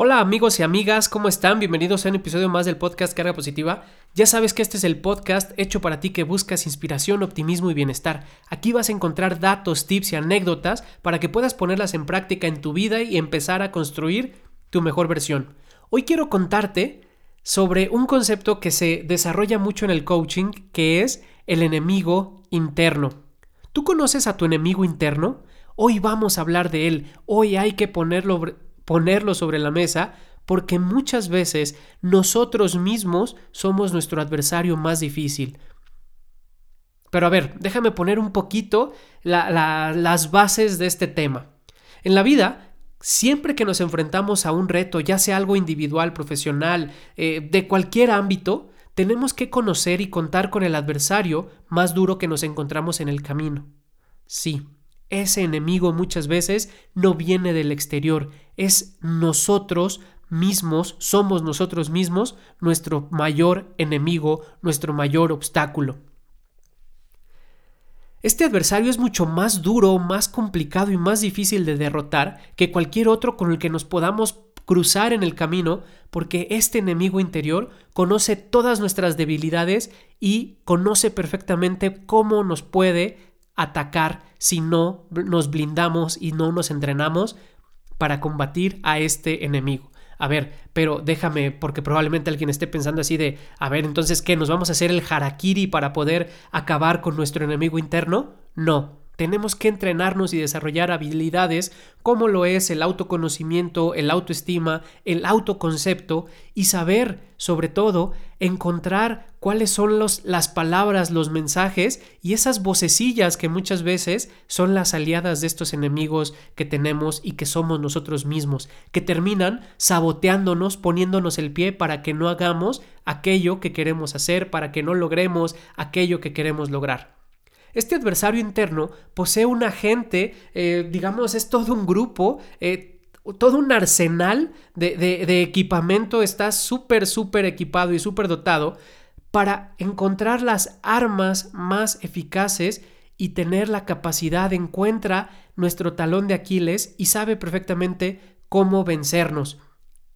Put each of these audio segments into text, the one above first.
Hola amigos y amigas, ¿cómo están? Bienvenidos a un episodio más del podcast Carga Positiva. Ya sabes que este es el podcast hecho para ti que buscas inspiración, optimismo y bienestar. Aquí vas a encontrar datos, tips y anécdotas para que puedas ponerlas en práctica en tu vida y empezar a construir tu mejor versión. Hoy quiero contarte sobre un concepto que se desarrolla mucho en el coaching, que es el enemigo interno. ¿Tú conoces a tu enemigo interno? Hoy vamos a hablar de él. Hoy hay que ponerlo ponerlo sobre la mesa porque muchas veces nosotros mismos somos nuestro adversario más difícil. Pero a ver, déjame poner un poquito las bases de este tema. En la vida, siempre que nos enfrentamos a un reto, ya sea algo individual, profesional, eh, de cualquier ámbito, tenemos que conocer y contar con el adversario más duro que nos encontramos en el camino. Sí, ese enemigo muchas veces no viene del exterior, es nosotros mismos, somos nosotros mismos nuestro mayor enemigo, nuestro mayor obstáculo. Este adversario es mucho más duro, más complicado y más difícil de derrotar que cualquier otro con el que nos podamos cruzar en el camino, porque este enemigo interior conoce todas nuestras debilidades y conoce perfectamente cómo nos puede atacar si no nos blindamos y no nos entrenamos para combatir a este enemigo. A ver, pero déjame, porque probablemente alguien esté pensando así de, a ver, entonces, ¿qué? ¿Nos vamos a hacer el harakiri para poder acabar con nuestro enemigo interno? No, tenemos que entrenarnos y desarrollar habilidades como lo es el autoconocimiento, el autoestima, el autoconcepto y saber, sobre todo, encontrar cuáles son los, las palabras, los mensajes y esas vocecillas que muchas veces son las aliadas de estos enemigos que tenemos y que somos nosotros mismos, que terminan saboteándonos, poniéndonos el pie para que no hagamos aquello que queremos hacer, para que no logremos aquello que queremos lograr. Este adversario interno posee un agente, eh, digamos, es todo un grupo, eh, todo un arsenal de, de equipamiento, está súper, súper equipado y súper dotado para encontrar las armas más eficaces y tener la capacidad, encuentra nuestro talón de Aquiles y sabe perfectamente cómo vencernos.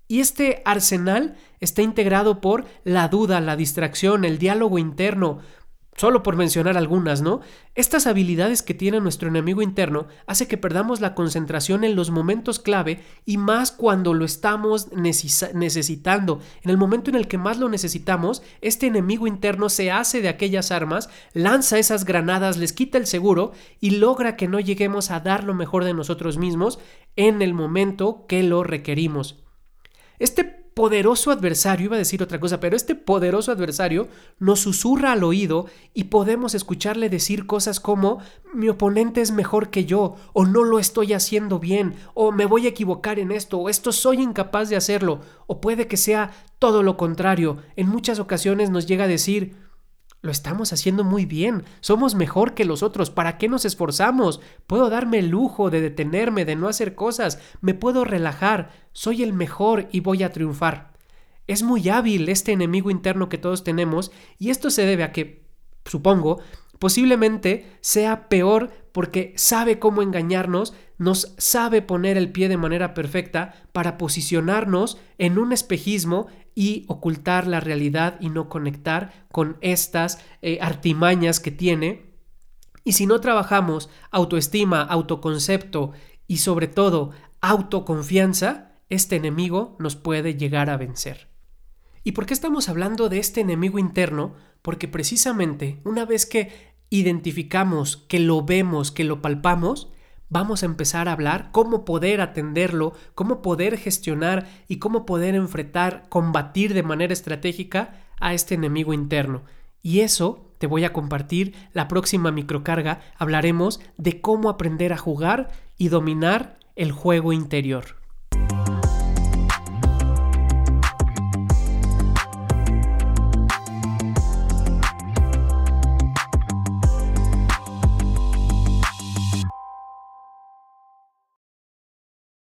Y este arsenal está integrado por la duda, la distracción, el diálogo interno, Solo por mencionar algunas, ¿no? Estas habilidades que tiene nuestro enemigo interno hace que perdamos la concentración en los momentos clave y más cuando lo estamos necesitando. En el momento en el que más lo necesitamos, este enemigo interno se hace de aquellas armas, lanza esas granadas, les quita el seguro y logra que no lleguemos a dar lo mejor de nosotros mismos en el momento que lo requerimos. Este poderoso adversario, iba a decir otra cosa, pero este poderoso adversario nos susurra al oído y podemos escucharle decir cosas como mi oponente es mejor que yo, o no lo estoy haciendo bien, o me voy a equivocar en esto, o esto soy incapaz de hacerlo, o puede que sea todo lo contrario. En muchas ocasiones nos llega a decir lo estamos haciendo muy bien, somos mejor que los otros, ¿para qué nos esforzamos? Puedo darme el lujo de detenerme, de no hacer cosas, me puedo relajar, soy el mejor y voy a triunfar. Es muy hábil este enemigo interno que todos tenemos y esto se debe a que, supongo, posiblemente sea peor porque sabe cómo engañarnos, nos sabe poner el pie de manera perfecta para posicionarnos en un espejismo y ocultar la realidad y no conectar con estas eh, artimañas que tiene. Y si no trabajamos autoestima, autoconcepto y sobre todo autoconfianza, este enemigo nos puede llegar a vencer. ¿Y por qué estamos hablando de este enemigo interno? Porque precisamente una vez que identificamos, que lo vemos, que lo palpamos, vamos a empezar a hablar cómo poder atenderlo, cómo poder gestionar y cómo poder enfrentar, combatir de manera estratégica a este enemigo interno. Y eso te voy a compartir la próxima microcarga. Hablaremos de cómo aprender a jugar y dominar el juego interior.